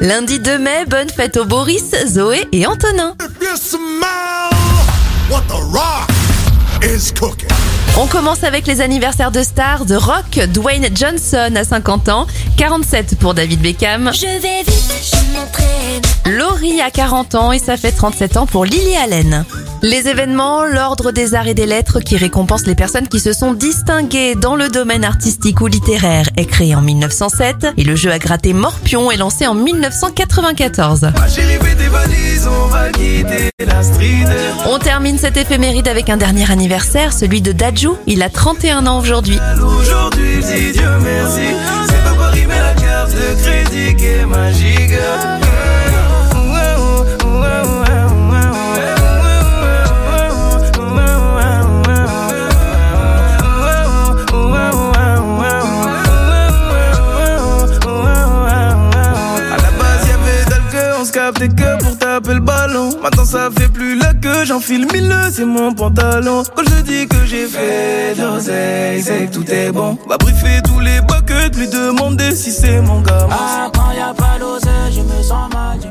Lundi 2 mai, bonne fête aux Boris, Zoé et Antonin. On commence avec les anniversaires de stars de rock. Dwayne Johnson à 50 ans, 47 pour David Beckham. Je vais vite, je m'entraîne. Laurie a 40 ans et ça fait 37 ans pour Lily Allen. Les événements, l'Ordre des Arts et des Lettres qui récompense les personnes qui se sont distinguées dans le domaine artistique ou littéraire est créé en 1907 et le jeu à gratter Morpion est lancé en 1994. On termine cet éphéméride avec un dernier anniversaire, celui de Dajou. Il a 31 ans aujourd'hui. Captait que pour taper le ballon. Maintenant, ça fait plus la queue, j'enfile mille c'est mon pantalon. Quand je dis que j'ai fait de l'oseille, c'est tout est bon. Va briefer tous les buckets, lui demander si c'est mon gars.